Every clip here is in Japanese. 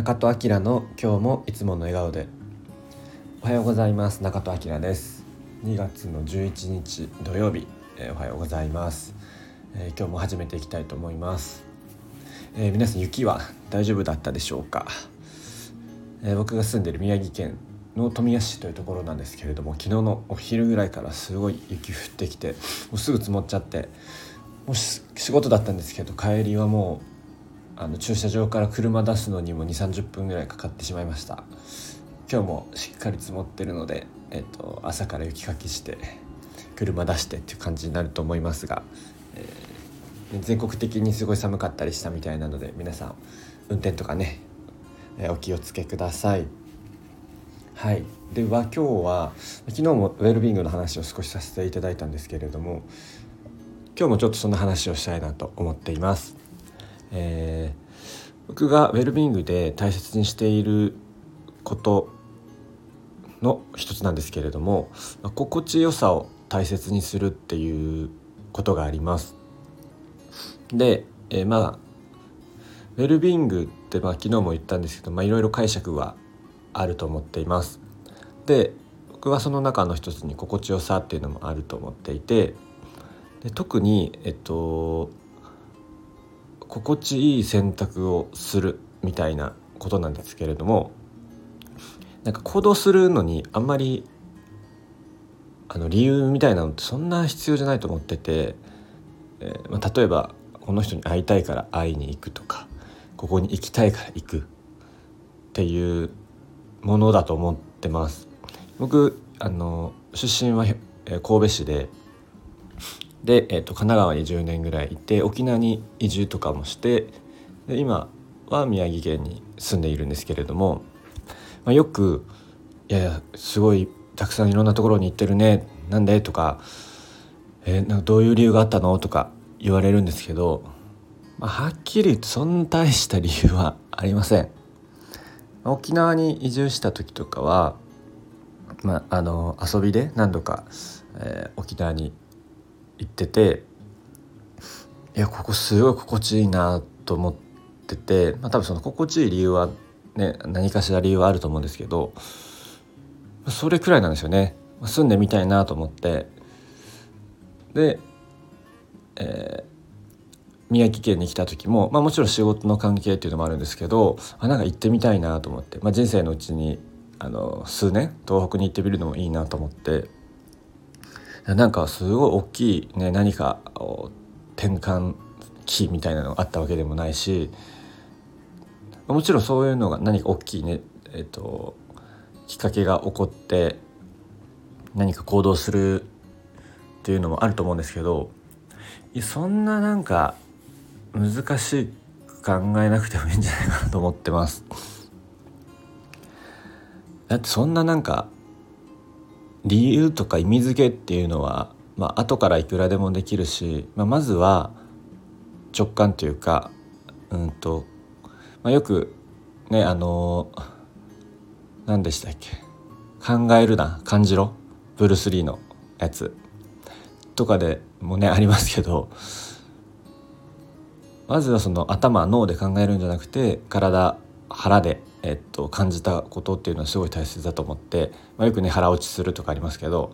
中戸明の今日もいつもの笑顔で。おはようございます。中戸明です。2月の11日土曜日、えー、おはようございます、えー、今日も始めていきたいと思います、えー、皆さん雪は大丈夫だったでしょうか、え僕が住んでいる宮城県の富谷市というところなんですけれども昨日のお昼ぐらいからすごい雪降ってきてもうすぐ積もっちゃってもし仕事だったんですけど帰りはもうあの駐車場から車出すのにも2 3 0分ぐらいかかってしまいました今日もしっかり積もってるので、えっと、朝から雪かきして車出してっていう感じになると思いますが、えー、全国的にすごい寒かったりしたみたいなので皆さん運転とかね、えー、お気をつけください。はい、では今日は昨日もウェルビーイングの話を少しさせていただいたんですけれども今日もちょっとそんな話をしたいなと思っています。えー、僕がウェルビーングで大切にしていることの一つなんですけれども心地よさを大切にするっていうことがあります。で、えー、まあウェルビーングってまあ昨日も言ったんですけど、まあ、いろいろ解釈はあると思っています。で僕はその中の一つに心地よさっていうのもあると思っていてで特にえっと心地いい選択をするみたいなことなんですけれどもなんか行動するのにあんまりあの理由みたいなのってそんな必要じゃないと思ってて、えーまあ、例えばこの人に会いたいから会いに行くとかここに行きたいから行くっていうものだと思ってます。僕あの出身は神戸市でで、えーと、神奈川に10年ぐらいいて沖縄に移住とかもしてで今は宮城県に住んでいるんですけれども、まあ、よく「いやいやすごいたくさんいろんなところに行ってるねなんで?」とか「えー、なんかどういう理由があったの?」とか言われるんですけど、まあ、はっきり言ってそんな大した理由はありません。沖縄に移住した時とかは、まあ、あの遊びで何度か、えー、沖縄に行ってていやここすごい心地いいなと思ってて、まあ、多分その心地いい理由はね何かしら理由はあると思うんですけどそれくらいなんですよね。住んでみたいなと思って。で、えー、宮城県に来た時も、まあ、もちろん仕事の関係っていうのもあるんですけどあなんか行ってみたいなと思って、まあ、人生のうちにあの数年東北に行ってみるのもいいなと思って。なんかすごい大きい、ね、何か転換期みたいなのがあったわけでもないしもちろんそういうのが何か大きいね、えーと、きっかけが起こって何か行動するっていうのもあると思うんですけどそんななんか難しく考えなくてもいいんじゃないかなと思ってます。だってそんななんか理由とか意味付けっていうのは、まあ後からいくらでもできるし、まあ、まずは直感というか、うんとまあ、よくねあの何でしたっけ？考えるな感じろ。ブルース・リーのやつ。とかでもねありますけどまずはその頭脳で考えるんじゃなくて体腹で、えっと、感じたことっていうのはすごい大切だと思って、まあ、よくね腹落ちするとかありますけど、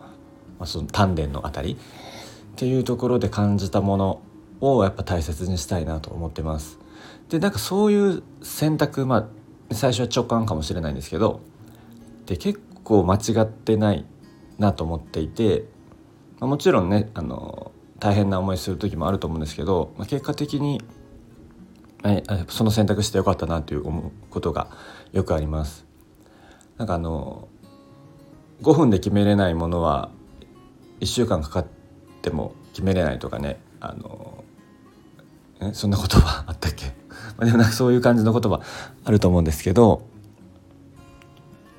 まあ、その丹田のあたりっていうところで感じたものをやっぱ大切にしたいなと思ってます。でなんかそういう選択まあ最初は直感かもしれないんですけどで結構間違ってないなと思っていて、まあ、もちろんねあの大変な思いする時もあると思うんですけど、まあ、結果的にその選択してよかったなという思うことがよくあります。なんかあの5分で決めれないものは1週間かかっても決めれないとかねあのえそんな言葉あったっけ？でもなんかそういう感じの言葉あると思うんですけど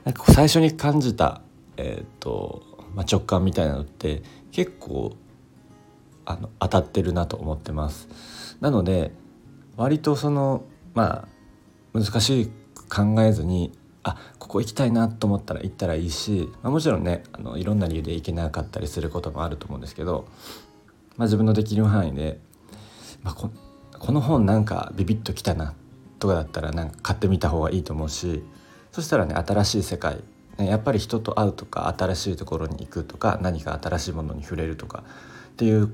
なんか最初に感じた、えーとまあ、直感みたいなのって結構あの当たってるなと思ってます。なので割とそのまあ難しく考えずにあここ行きたいなと思ったら行ったらいいし、まあ、もちろんねあのいろんな理由で行けなかったりすることもあると思うんですけど、まあ、自分のできる範囲で、まあ、ここの本なんかビビッときたなとかだったらなんか買ってみた方がいいと思うしそしたらね新しい世界、ね、やっぱり人と会うとか新しいところに行くとか何か新しいものに触れるとかっていう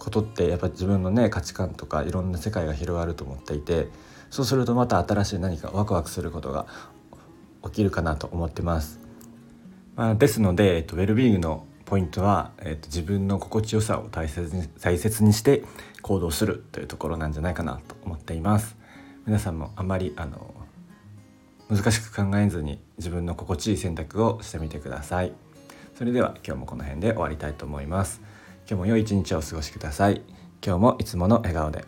ことってやっぱ自分のね価値観とかいろんな世界が広がると思っていてそうするとまた新しい何かワクワクすることが起きるかなと思ってます。まあ、ですので、えっと、ウェルビーイングのポイントは、えっと、自分の心地よさを大切に大切にして行動するというところなんじゃないかなと思っています。皆さんもあんまりあの難しく考えずに自分の心地いい選択をしてみてください。それでは今日もこの辺で終わりたいと思います。今日も良い一日をお過ごしください。今日もいつもの笑顔で。